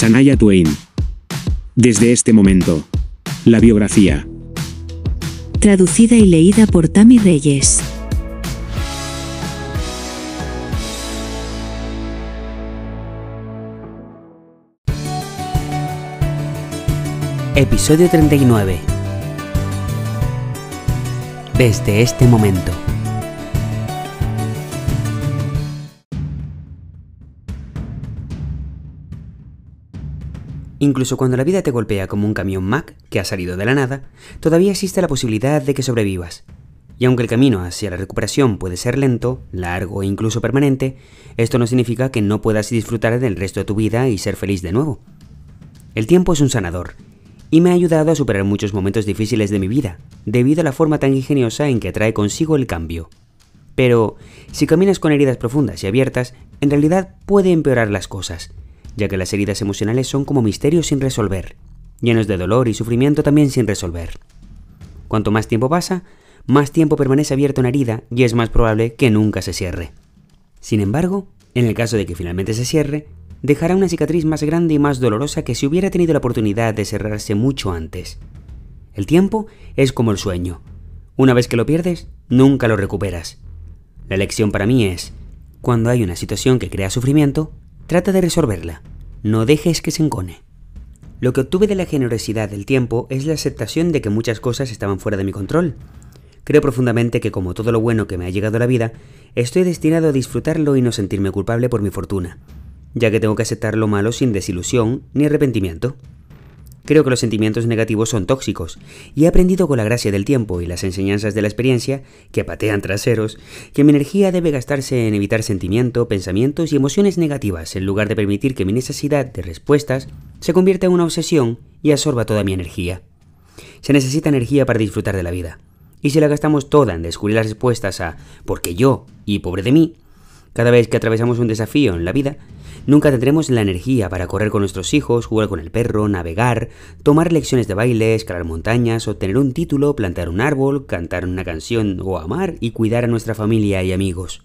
Sanaya Twain. Desde este momento. La biografía. Traducida y leída por Tami Reyes. Episodio 39. Desde este momento. Incluso cuando la vida te golpea como un camión Mac que ha salido de la nada, todavía existe la posibilidad de que sobrevivas. Y aunque el camino hacia la recuperación puede ser lento, largo e incluso permanente, esto no significa que no puedas disfrutar del resto de tu vida y ser feliz de nuevo. El tiempo es un sanador, y me ha ayudado a superar muchos momentos difíciles de mi vida, debido a la forma tan ingeniosa en que atrae consigo el cambio. Pero, si caminas con heridas profundas y abiertas, en realidad puede empeorar las cosas, ya que las heridas emocionales son como misterios sin resolver, llenos de dolor y sufrimiento también sin resolver. Cuanto más tiempo pasa, más tiempo permanece abierta una herida y es más probable que nunca se cierre. Sin embargo, en el caso de que finalmente se cierre, dejará una cicatriz más grande y más dolorosa que si hubiera tenido la oportunidad de cerrarse mucho antes. El tiempo es como el sueño. Una vez que lo pierdes, nunca lo recuperas. La lección para mí es, cuando hay una situación que crea sufrimiento, trata de resolverla. No dejes que se encone. Lo que obtuve de la generosidad del tiempo es la aceptación de que muchas cosas estaban fuera de mi control. Creo profundamente que como todo lo bueno que me ha llegado a la vida, estoy destinado a disfrutarlo y no sentirme culpable por mi fortuna ya que tengo que aceptar lo malo sin desilusión ni arrepentimiento. Creo que los sentimientos negativos son tóxicos, y he aprendido con la gracia del tiempo y las enseñanzas de la experiencia, que patean traseros, que mi energía debe gastarse en evitar sentimiento, pensamientos y emociones negativas, en lugar de permitir que mi necesidad de respuestas se convierta en una obsesión y absorba toda mi energía. Se necesita energía para disfrutar de la vida, y si la gastamos toda en descubrir las respuestas a porque yo y pobre de mí, cada vez que atravesamos un desafío en la vida, Nunca tendremos la energía para correr con nuestros hijos, jugar con el perro, navegar, tomar lecciones de baile, escalar montañas, obtener un título, plantar un árbol, cantar una canción o amar y cuidar a nuestra familia y amigos.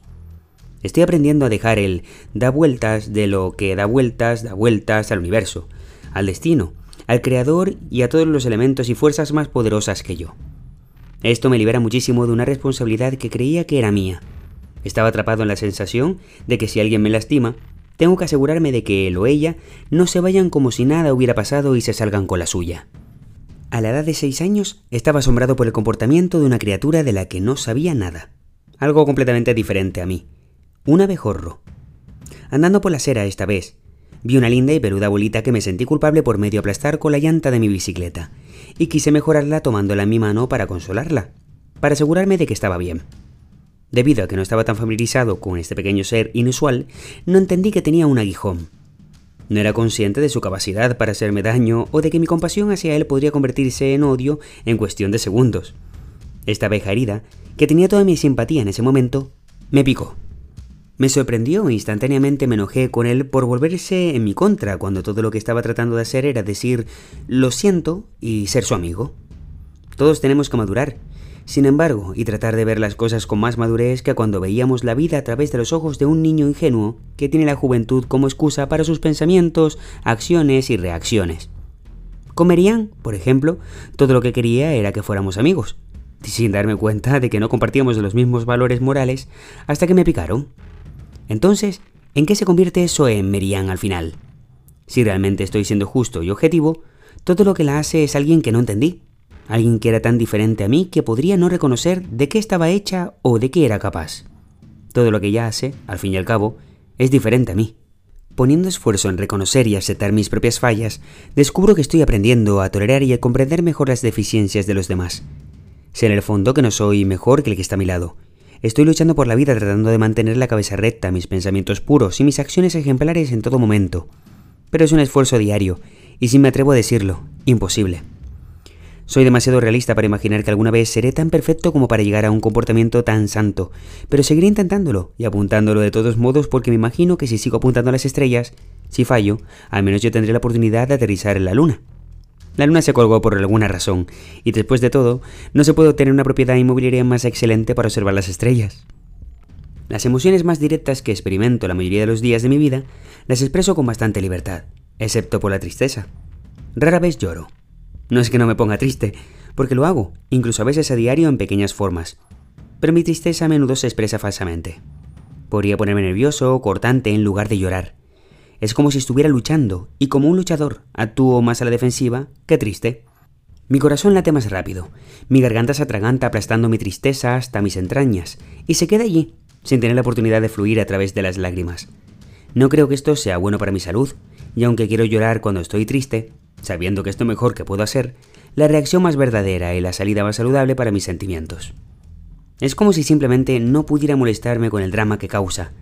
Estoy aprendiendo a dejar el da vueltas de lo que da vueltas, da vueltas al universo, al destino, al creador y a todos los elementos y fuerzas más poderosas que yo. Esto me libera muchísimo de una responsabilidad que creía que era mía. Estaba atrapado en la sensación de que si alguien me lastima, tengo que asegurarme de que él o ella no se vayan como si nada hubiera pasado y se salgan con la suya. A la edad de seis años estaba asombrado por el comportamiento de una criatura de la que no sabía nada. Algo completamente diferente a mí. Un abejorro. Andando por la acera esta vez, vi una linda y peluda bolita que me sentí culpable por medio aplastar con la llanta de mi bicicleta, y quise mejorarla tomándola en mi mano para consolarla, para asegurarme de que estaba bien. Debido a que no estaba tan familiarizado con este pequeño ser inusual, no entendí que tenía un aguijón. No era consciente de su capacidad para hacerme daño o de que mi compasión hacia él podría convertirse en odio en cuestión de segundos. Esta abeja herida, que tenía toda mi simpatía en ese momento, me picó. Me sorprendió e instantáneamente me enojé con él por volverse en mi contra cuando todo lo que estaba tratando de hacer era decir lo siento y ser su amigo. Todos tenemos que madurar, sin embargo, y tratar de ver las cosas con más madurez que cuando veíamos la vida a través de los ojos de un niño ingenuo que tiene la juventud como excusa para sus pensamientos, acciones y reacciones. Comerían, por ejemplo, todo lo que quería era que fuéramos amigos, sin darme cuenta de que no compartíamos los mismos valores morales hasta que me picaron. Entonces, ¿en qué se convierte eso en Merian al final? Si realmente estoy siendo justo y objetivo, todo lo que la hace es alguien que no entendí, alguien que era tan diferente a mí que podría no reconocer de qué estaba hecha o de qué era capaz. Todo lo que ella hace, al fin y al cabo, es diferente a mí. Poniendo esfuerzo en reconocer y aceptar mis propias fallas, descubro que estoy aprendiendo a tolerar y a comprender mejor las deficiencias de los demás. Sé en el fondo que no soy mejor que el que está a mi lado. Estoy luchando por la vida tratando de mantener la cabeza recta, mis pensamientos puros y mis acciones ejemplares en todo momento. Pero es un esfuerzo diario, y si me atrevo a decirlo, imposible. Soy demasiado realista para imaginar que alguna vez seré tan perfecto como para llegar a un comportamiento tan santo, pero seguiré intentándolo y apuntándolo de todos modos porque me imagino que si sigo apuntando a las estrellas, si fallo, al menos yo tendré la oportunidad de aterrizar en la luna. La luna se colgó por alguna razón, y después de todo, no se puede obtener una propiedad inmobiliaria más excelente para observar las estrellas. Las emociones más directas que experimento la mayoría de los días de mi vida las expreso con bastante libertad. excepto por la tristeza. Rara vez lloro. No es que no me ponga triste, porque lo hago, incluso a veces a diario en pequeñas formas. Pero mi tristeza a menudo se expresa falsamente. Podría ponerme nervioso o cortante en lugar de llorar. Es como si estuviera luchando, y como un luchador actúo más a la defensiva que triste. Mi corazón late más rápido, mi garganta se atraganta aplastando mi tristeza hasta mis entrañas, y se queda allí, sin tener la oportunidad de fluir a través de las lágrimas. No creo que esto sea bueno para mi salud, y aunque quiero llorar cuando estoy triste, sabiendo que es lo mejor que puedo hacer, la reacción más verdadera y la salida más saludable para mis sentimientos. Es como si simplemente no pudiera molestarme con el drama que causa.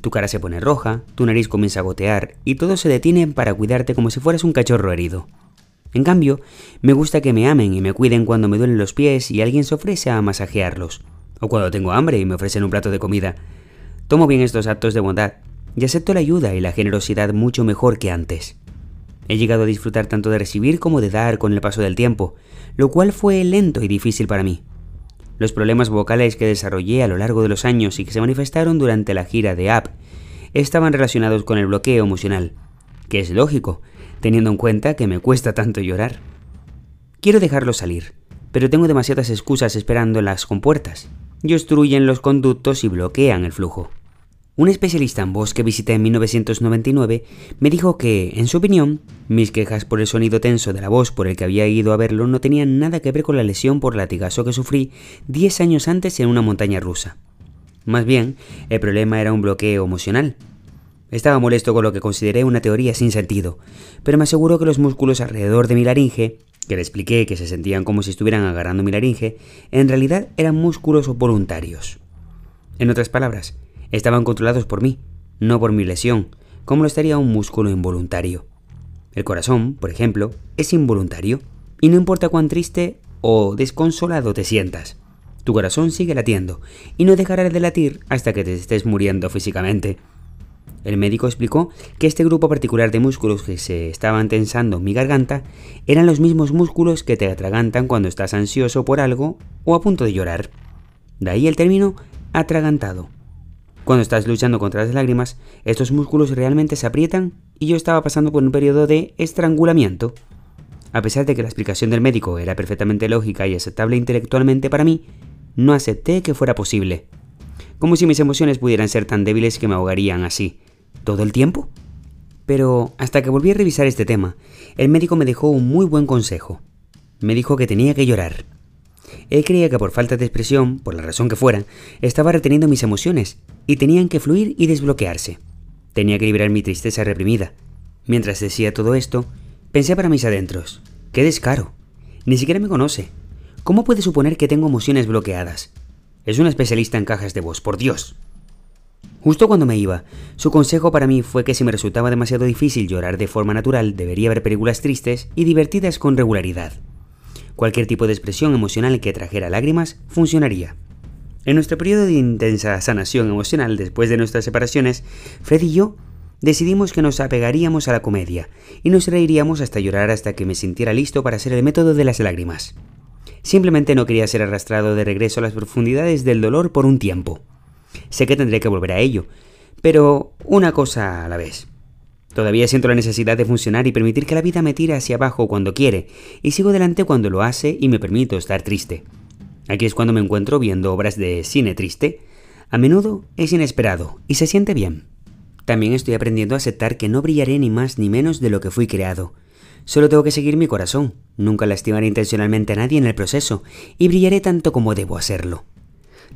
Tu cara se pone roja, tu nariz comienza a gotear y todo se detiene para cuidarte como si fueras un cachorro herido. En cambio, me gusta que me amen y me cuiden cuando me duelen los pies y alguien se ofrece a masajearlos, o cuando tengo hambre y me ofrecen un plato de comida. Tomo bien estos actos de bondad y acepto la ayuda y la generosidad mucho mejor que antes. He llegado a disfrutar tanto de recibir como de dar con el paso del tiempo, lo cual fue lento y difícil para mí. Los problemas vocales que desarrollé a lo largo de los años y que se manifestaron durante la gira de App estaban relacionados con el bloqueo emocional, que es lógico, teniendo en cuenta que me cuesta tanto llorar. Quiero dejarlo salir, pero tengo demasiadas excusas esperando las compuertas, y obstruyen los conductos y bloquean el flujo. Un especialista en voz que visité en 1999 me dijo que, en su opinión, mis quejas por el sonido tenso de la voz por el que había ido a verlo no tenían nada que ver con la lesión por latigazo que sufrí 10 años antes en una montaña rusa. Más bien, el problema era un bloqueo emocional. Estaba molesto con lo que consideré una teoría sin sentido, pero me aseguró que los músculos alrededor de mi laringe, que le expliqué que se sentían como si estuvieran agarrando mi laringe, en realidad eran músculos voluntarios. En otras palabras, estaban controlados por mí, no por mi lesión, como lo estaría un músculo involuntario. El corazón, por ejemplo, es involuntario, y no importa cuán triste o desconsolado te sientas, tu corazón sigue latiendo, y no dejará de latir hasta que te estés muriendo físicamente. El médico explicó que este grupo particular de músculos que se estaban tensando en mi garganta eran los mismos músculos que te atragantan cuando estás ansioso por algo o a punto de llorar. De ahí el término atragantado. Cuando estás luchando contra las lágrimas, estos músculos realmente se aprietan y yo estaba pasando por un periodo de estrangulamiento. A pesar de que la explicación del médico era perfectamente lógica y aceptable intelectualmente para mí, no acepté que fuera posible. Como si mis emociones pudieran ser tan débiles que me ahogarían así. ¿Todo el tiempo? Pero hasta que volví a revisar este tema, el médico me dejó un muy buen consejo. Me dijo que tenía que llorar. Él creía que por falta de expresión, por la razón que fuera, estaba reteniendo mis emociones y tenían que fluir y desbloquearse. Tenía que liberar mi tristeza reprimida. Mientras decía todo esto, pensé para mis adentros. ¡Qué descaro! Ni siquiera me conoce. ¿Cómo puede suponer que tengo emociones bloqueadas? Es un especialista en cajas de voz, por Dios. Justo cuando me iba, su consejo para mí fue que si me resultaba demasiado difícil llorar de forma natural, debería ver películas tristes y divertidas con regularidad. Cualquier tipo de expresión emocional que trajera lágrimas funcionaría. En nuestro periodo de intensa sanación emocional después de nuestras separaciones, Fred y yo decidimos que nos apegaríamos a la comedia y nos reiríamos hasta llorar hasta que me sintiera listo para hacer el método de las lágrimas. Simplemente no quería ser arrastrado de regreso a las profundidades del dolor por un tiempo. Sé que tendré que volver a ello, pero una cosa a la vez. Todavía siento la necesidad de funcionar y permitir que la vida me tire hacia abajo cuando quiere, y sigo delante cuando lo hace y me permito estar triste. Aquí es cuando me encuentro viendo obras de cine triste. A menudo es inesperado y se siente bien. También estoy aprendiendo a aceptar que no brillaré ni más ni menos de lo que fui creado. Solo tengo que seguir mi corazón, nunca lastimaré intencionalmente a nadie en el proceso y brillaré tanto como debo hacerlo.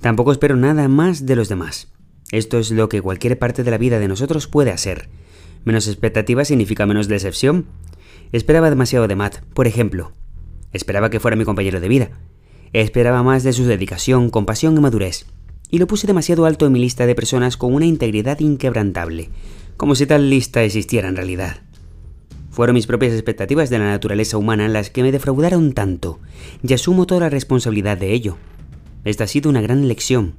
Tampoco espero nada más de los demás. Esto es lo que cualquier parte de la vida de nosotros puede hacer. Menos expectativa significa menos decepción. Esperaba demasiado de Matt, por ejemplo. Esperaba que fuera mi compañero de vida, Esperaba más de su dedicación, compasión y madurez, y lo puse demasiado alto en mi lista de personas con una integridad inquebrantable, como si tal lista existiera en realidad. Fueron mis propias expectativas de la naturaleza humana las que me defraudaron tanto, y asumo toda la responsabilidad de ello. Esta ha sido una gran lección.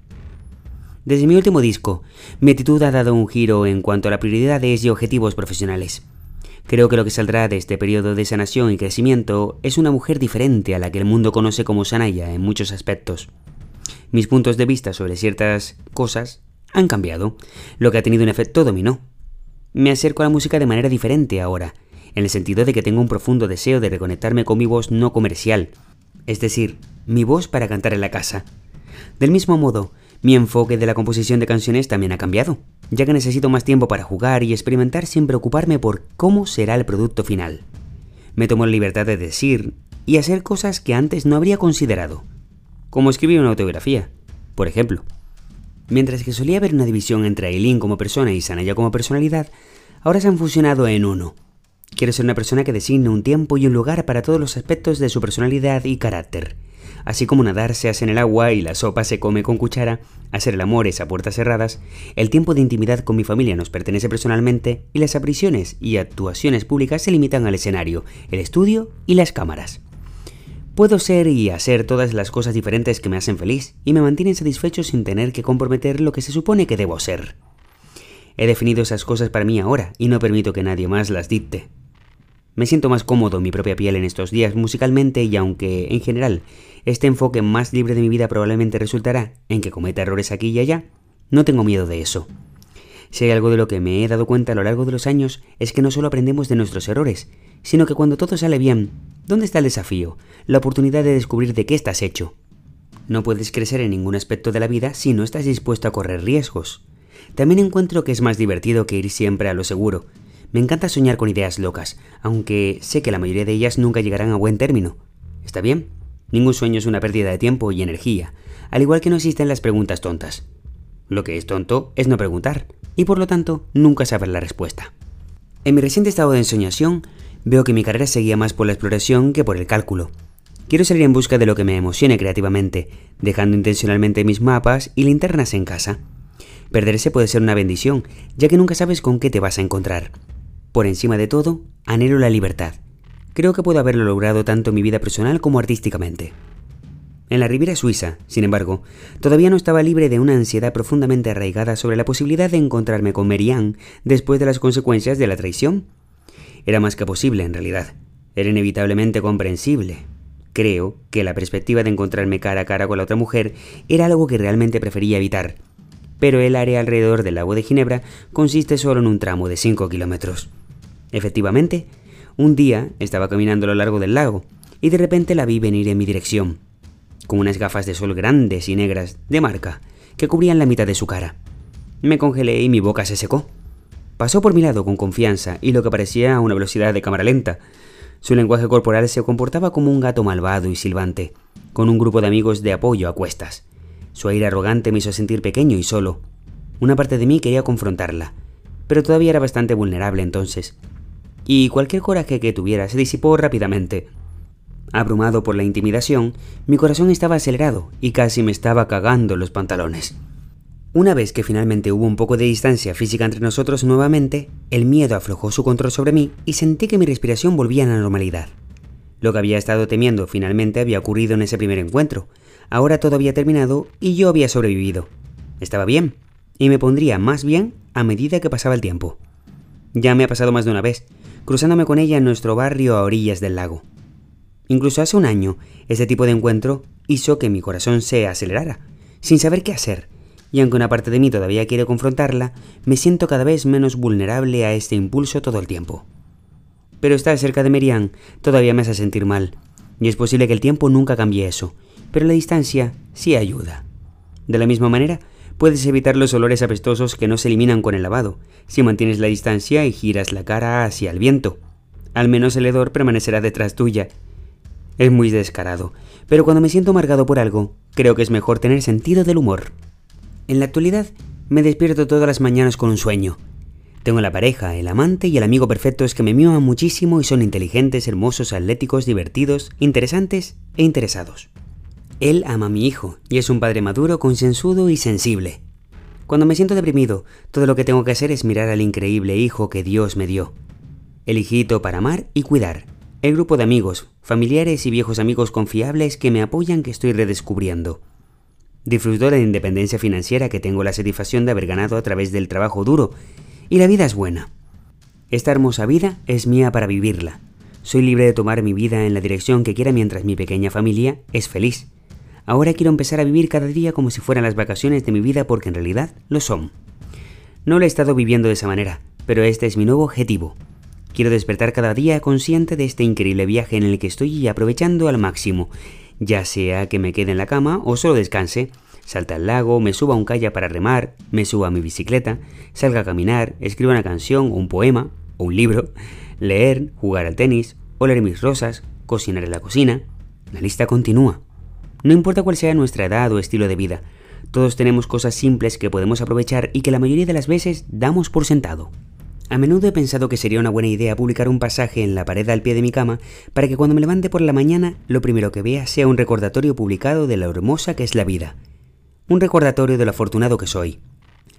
Desde mi último disco, mi actitud ha dado un giro en cuanto a la prioridades y objetivos profesionales. Creo que lo que saldrá de este periodo de sanación y crecimiento es una mujer diferente a la que el mundo conoce como Sanaya en muchos aspectos. Mis puntos de vista sobre ciertas cosas han cambiado, lo que ha tenido un efecto dominó. Me acerco a la música de manera diferente ahora, en el sentido de que tengo un profundo deseo de reconectarme con mi voz no comercial, es decir, mi voz para cantar en la casa. Del mismo modo, mi enfoque de la composición de canciones también ha cambiado, ya que necesito más tiempo para jugar y experimentar sin preocuparme por cómo será el producto final. Me tomo la libertad de decir y hacer cosas que antes no habría considerado, como escribir una autobiografía, por ejemplo. Mientras que solía haber una división entre Aileen como persona y Sanaya como personalidad, ahora se han fusionado en uno. Quiero ser una persona que designe un tiempo y un lugar para todos los aspectos de su personalidad y carácter. Así como nadar se hace en el agua y la sopa se come con cuchara, hacer el amor es a puertas cerradas, el tiempo de intimidad con mi familia nos pertenece personalmente y las apariciones y actuaciones públicas se limitan al escenario, el estudio y las cámaras. Puedo ser y hacer todas las cosas diferentes que me hacen feliz y me mantienen satisfecho sin tener que comprometer lo que se supone que debo ser. He definido esas cosas para mí ahora y no permito que nadie más las dicte. Me siento más cómodo en mi propia piel en estos días musicalmente y aunque, en general, este enfoque más libre de mi vida probablemente resultará en que cometa errores aquí y allá, no tengo miedo de eso. Si hay algo de lo que me he dado cuenta a lo largo de los años es que no solo aprendemos de nuestros errores, sino que cuando todo sale bien, ¿dónde está el desafío? La oportunidad de descubrir de qué estás hecho. No puedes crecer en ningún aspecto de la vida si no estás dispuesto a correr riesgos. También encuentro que es más divertido que ir siempre a lo seguro. Me encanta soñar con ideas locas, aunque sé que la mayoría de ellas nunca llegarán a buen término. ¿Está bien? Ningún sueño es una pérdida de tiempo y energía, al igual que no existen las preguntas tontas. Lo que es tonto es no preguntar, y por lo tanto nunca saber la respuesta. En mi reciente estado de ensoñación, veo que mi carrera seguía más por la exploración que por el cálculo. Quiero salir en busca de lo que me emocione creativamente, dejando intencionalmente mis mapas y linternas en casa. Perderse puede ser una bendición, ya que nunca sabes con qué te vas a encontrar. Por encima de todo, anhelo la libertad. Creo que puedo haberlo logrado tanto en mi vida personal como artísticamente. En la Riviera Suiza, sin embargo, todavía no estaba libre de una ansiedad profundamente arraigada sobre la posibilidad de encontrarme con Merian después de las consecuencias de la traición. Era más que posible, en realidad. Era inevitablemente comprensible. Creo que la perspectiva de encontrarme cara a cara con la otra mujer era algo que realmente prefería evitar. Pero el área alrededor del lago de Ginebra consiste solo en un tramo de 5 kilómetros. Efectivamente, un día estaba caminando a lo largo del lago y de repente la vi venir en mi dirección con unas gafas de sol grandes y negras, de marca, que cubrían la mitad de su cara. Me congelé y mi boca se secó. Pasó por mi lado con confianza y lo que parecía a una velocidad de cámara lenta. Su lenguaje corporal se comportaba como un gato malvado y silbante, con un grupo de amigos de apoyo a cuestas. Su aire arrogante me hizo sentir pequeño y solo. Una parte de mí quería confrontarla, pero todavía era bastante vulnerable entonces. Y cualquier coraje que tuviera se disipó rápidamente. Abrumado por la intimidación, mi corazón estaba acelerado y casi me estaba cagando los pantalones. Una vez que finalmente hubo un poco de distancia física entre nosotros nuevamente, el miedo aflojó su control sobre mí y sentí que mi respiración volvía a la normalidad. Lo que había estado temiendo finalmente había ocurrido en ese primer encuentro. Ahora todo había terminado y yo había sobrevivido. Estaba bien, y me pondría más bien a medida que pasaba el tiempo. Ya me ha pasado más de una vez, cruzándome con ella en nuestro barrio a orillas del lago. Incluso hace un año, ese tipo de encuentro hizo que mi corazón se acelerara, sin saber qué hacer, y aunque una parte de mí todavía quiere confrontarla, me siento cada vez menos vulnerable a este impulso todo el tiempo. Pero estar cerca de Merian todavía me hace sentir mal, y es posible que el tiempo nunca cambie eso, pero la distancia sí ayuda. De la misma manera, puedes evitar los olores apestosos que no se eliminan con el lavado, si mantienes la distancia y giras la cara hacia el viento. Al menos el hedor permanecerá detrás tuya, es muy descarado, pero cuando me siento amargado por algo, creo que es mejor tener sentido del humor. En la actualidad, me despierto todas las mañanas con un sueño. Tengo la pareja, el amante y el amigo perfectos que me miman muchísimo y son inteligentes, hermosos, atléticos, divertidos, interesantes e interesados. Él ama a mi hijo y es un padre maduro, consensudo y sensible. Cuando me siento deprimido, todo lo que tengo que hacer es mirar al increíble hijo que Dios me dio. El hijito para amar y cuidar, el grupo de amigos, familiares y viejos amigos confiables que me apoyan que estoy redescubriendo. Disfruto de la independencia financiera que tengo la satisfacción de haber ganado a través del trabajo duro, y la vida es buena. Esta hermosa vida es mía para vivirla. Soy libre de tomar mi vida en la dirección que quiera mientras mi pequeña familia es feliz. Ahora quiero empezar a vivir cada día como si fueran las vacaciones de mi vida porque en realidad lo son. No lo he estado viviendo de esa manera, pero este es mi nuevo objetivo, Quiero despertar cada día consciente de este increíble viaje en el que estoy aprovechando al máximo, ya sea que me quede en la cama o solo descanse, salta al lago, me suba a un kayak para remar, me suba a mi bicicleta, salga a caminar, escriba una canción o un poema o un libro, leer, jugar al tenis, oler mis rosas, cocinar en la cocina. La lista continúa. No importa cuál sea nuestra edad o estilo de vida, todos tenemos cosas simples que podemos aprovechar y que la mayoría de las veces damos por sentado. A menudo he pensado que sería una buena idea publicar un pasaje en la pared al pie de mi cama para que cuando me levante por la mañana lo primero que vea sea un recordatorio publicado de la hermosa que es la vida. Un recordatorio de lo afortunado que soy.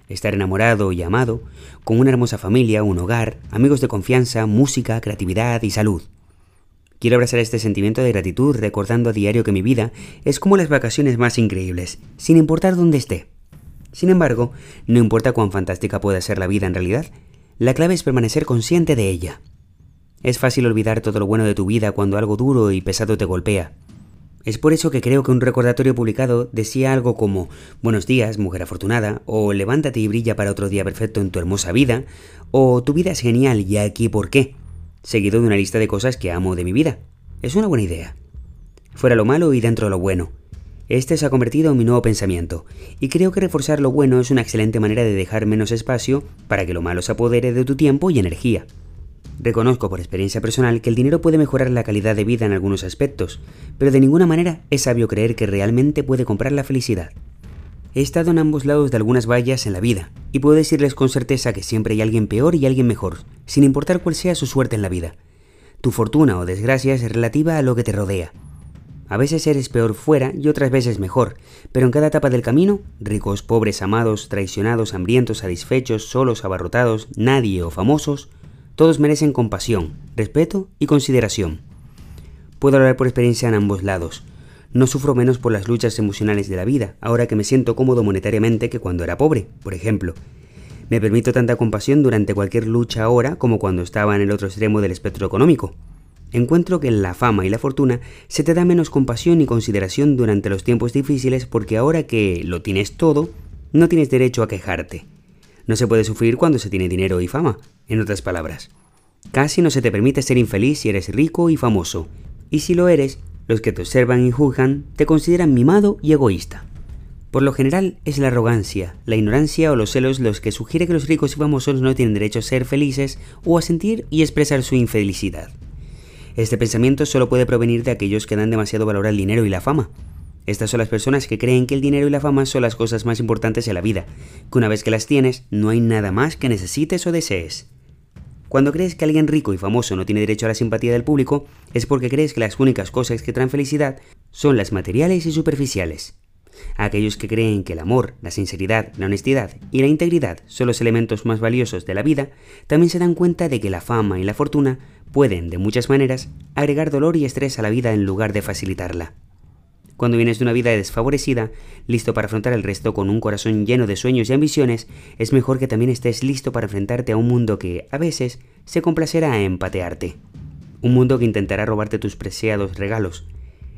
Estar enamorado y amado, con una hermosa familia, un hogar, amigos de confianza, música, creatividad y salud. Quiero abrazar este sentimiento de gratitud recordando a diario que mi vida es como las vacaciones más increíbles, sin importar dónde esté. Sin embargo, no importa cuán fantástica pueda ser la vida en realidad, la clave es permanecer consciente de ella. Es fácil olvidar todo lo bueno de tu vida cuando algo duro y pesado te golpea. Es por eso que creo que un recordatorio publicado decía algo como Buenos días, mujer afortunada, o Levántate y brilla para otro día perfecto en tu hermosa vida, o Tu vida es genial y aquí por qué, seguido de una lista de cosas que amo de mi vida. Es una buena idea. Fuera lo malo y dentro lo bueno. Este se ha convertido en mi nuevo pensamiento, y creo que reforzar lo bueno es una excelente manera de dejar menos espacio para que lo malo se apodere de tu tiempo y energía. Reconozco por experiencia personal que el dinero puede mejorar la calidad de vida en algunos aspectos, pero de ninguna manera es sabio creer que realmente puede comprar la felicidad. He estado en ambos lados de algunas vallas en la vida, y puedo decirles con certeza que siempre hay alguien peor y alguien mejor, sin importar cuál sea su suerte en la vida. Tu fortuna o desgracia es relativa a lo que te rodea, a veces eres peor fuera y otras veces mejor, pero en cada etapa del camino, ricos, pobres, amados, traicionados, hambrientos, satisfechos, solos, abarrotados, nadie o famosos, todos merecen compasión, respeto y consideración. Puedo hablar por experiencia en ambos lados. No sufro menos por las luchas emocionales de la vida, ahora que me siento cómodo monetariamente que cuando era pobre, por ejemplo. Me permito tanta compasión durante cualquier lucha ahora como cuando estaba en el otro extremo del espectro económico encuentro que en la fama y la fortuna se te da menos compasión y consideración durante los tiempos difíciles porque ahora que lo tienes todo, no tienes derecho a quejarte. No se puede sufrir cuando se tiene dinero y fama, en otras palabras. Casi no se te permite ser infeliz si eres rico y famoso. Y si lo eres, los que te observan y juzgan te consideran mimado y egoísta. Por lo general es la arrogancia, la ignorancia o los celos los que sugiere que los ricos y famosos no tienen derecho a ser felices o a sentir y expresar su infelicidad. Este pensamiento solo puede provenir de aquellos que dan demasiado valor al dinero y la fama. Estas son las personas que creen que el dinero y la fama son las cosas más importantes en la vida, que una vez que las tienes, no hay nada más que necesites o desees. Cuando crees que alguien rico y famoso no tiene derecho a la simpatía del público, es porque crees que las únicas cosas que traen felicidad son las materiales y superficiales. Aquellos que creen que el amor, la sinceridad, la honestidad y la integridad son los elementos más valiosos de la vida, también se dan cuenta de que la fama y la fortuna pueden, de muchas maneras, agregar dolor y estrés a la vida en lugar de facilitarla. Cuando vienes de una vida desfavorecida, listo para afrontar el resto con un corazón lleno de sueños y ambiciones, es mejor que también estés listo para enfrentarte a un mundo que, a veces, se complacerá en empatearte. Un mundo que intentará robarte tus preciados regalos.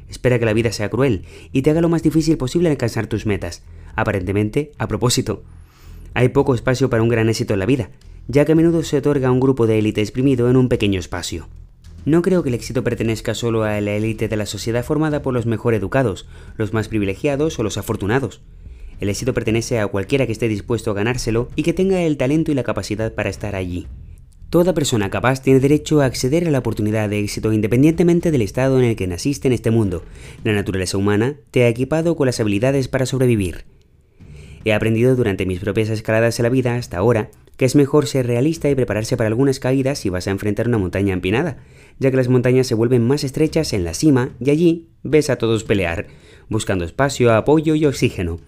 Espera que la vida sea cruel y te haga lo más difícil posible alcanzar tus metas. Aparentemente, a propósito. Hay poco espacio para un gran éxito en la vida, ya que a menudo se otorga a un grupo de élite exprimido en un pequeño espacio. No creo que el éxito pertenezca solo a la élite de la sociedad formada por los mejor educados, los más privilegiados o los afortunados. El éxito pertenece a cualquiera que esté dispuesto a ganárselo y que tenga el talento y la capacidad para estar allí. Toda persona capaz tiene derecho a acceder a la oportunidad de éxito independientemente del estado en el que naciste en este mundo. La naturaleza humana te ha equipado con las habilidades para sobrevivir. He aprendido durante mis propias escaladas en la vida hasta ahora que es mejor ser realista y prepararse para algunas caídas si vas a enfrentar una montaña empinada, ya que las montañas se vuelven más estrechas en la cima y allí ves a todos pelear, buscando espacio, apoyo y oxígeno.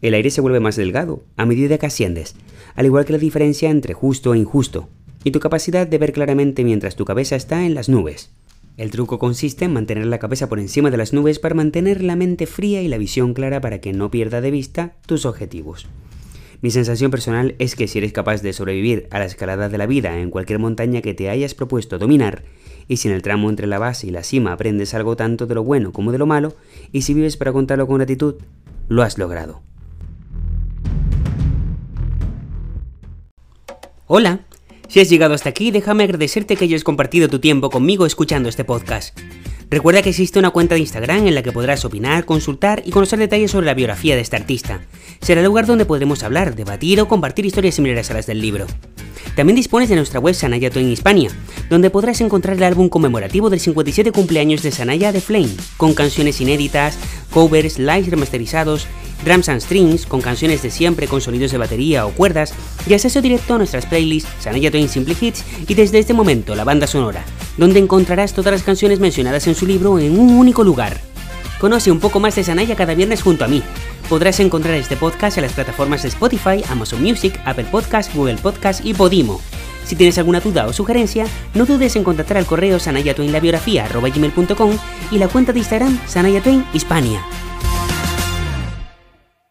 El aire se vuelve más delgado a medida que asciendes, al igual que la diferencia entre justo e injusto, y tu capacidad de ver claramente mientras tu cabeza está en las nubes. El truco consiste en mantener la cabeza por encima de las nubes para mantener la mente fría y la visión clara para que no pierda de vista tus objetivos. Mi sensación personal es que si eres capaz de sobrevivir a la escalada de la vida en cualquier montaña que te hayas propuesto dominar, y si en el tramo entre la base y la cima aprendes algo tanto de lo bueno como de lo malo, y si vives para contarlo con gratitud, lo has logrado. Hola, Si has llegado hasta aquí, déjame agradecerte que hayas compartido tu tiempo conmigo escuchando este podcast. Recuerda que existe una cuenta de Instagram en la que podrás opinar, consultar y conocer detalles sobre la biografía de este artista. Será el lugar donde podremos hablar, debatir o compartir historias similares a las del libro. También dispones de nuestra web Sanaya en Hispania, donde podrás encontrar el álbum conmemorativo del 57 cumpleaños de Sanaya de Flame, con canciones inéditas, covers, lives remasterizados, drums and strings, con canciones de siempre con sonidos de batería o cuerdas, y acceso directo a nuestras playlists Sanaya Twain Simple Hits y desde este momento la banda sonora, donde encontrarás todas las canciones mencionadas en su libro en un único lugar. Conoce un poco más de Sanaya cada viernes junto a mí. Podrás encontrar este podcast en las plataformas de Spotify, Amazon Music, Apple Podcast, Google Podcast y Podimo. Si tienes alguna duda o sugerencia, no dudes en contactar al correo sanayatwainlabiografía.com y la cuenta de Instagram Sanayatwain Hispania.